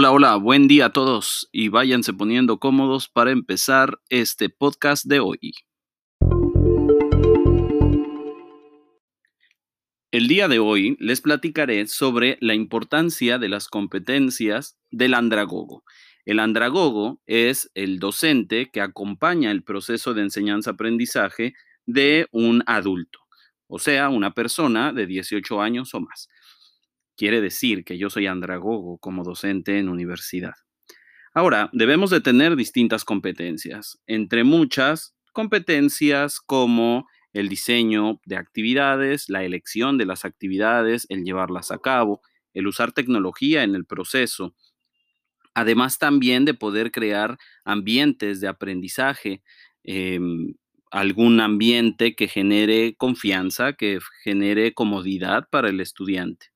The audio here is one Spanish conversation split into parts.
Hola, hola, buen día a todos y váyanse poniendo cómodos para empezar este podcast de hoy. El día de hoy les platicaré sobre la importancia de las competencias del andragogo. El andragogo es el docente que acompaña el proceso de enseñanza-aprendizaje de un adulto, o sea, una persona de 18 años o más quiere decir que yo soy andragogo como docente en universidad. Ahora, debemos de tener distintas competencias, entre muchas competencias como el diseño de actividades, la elección de las actividades, el llevarlas a cabo, el usar tecnología en el proceso, además también de poder crear ambientes de aprendizaje, em, algún ambiente que genere confianza, que genere comodidad para el estudiante.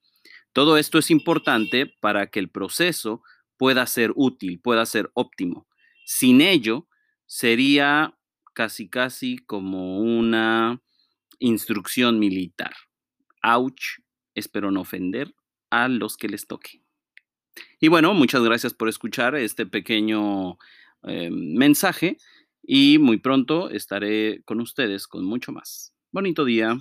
Todo esto es importante para que el proceso pueda ser útil, pueda ser óptimo. Sin ello, sería casi, casi como una instrucción militar. Ouch, espero no ofender a los que les toque. Y bueno, muchas gracias por escuchar este pequeño eh, mensaje y muy pronto estaré con ustedes con mucho más. Bonito día.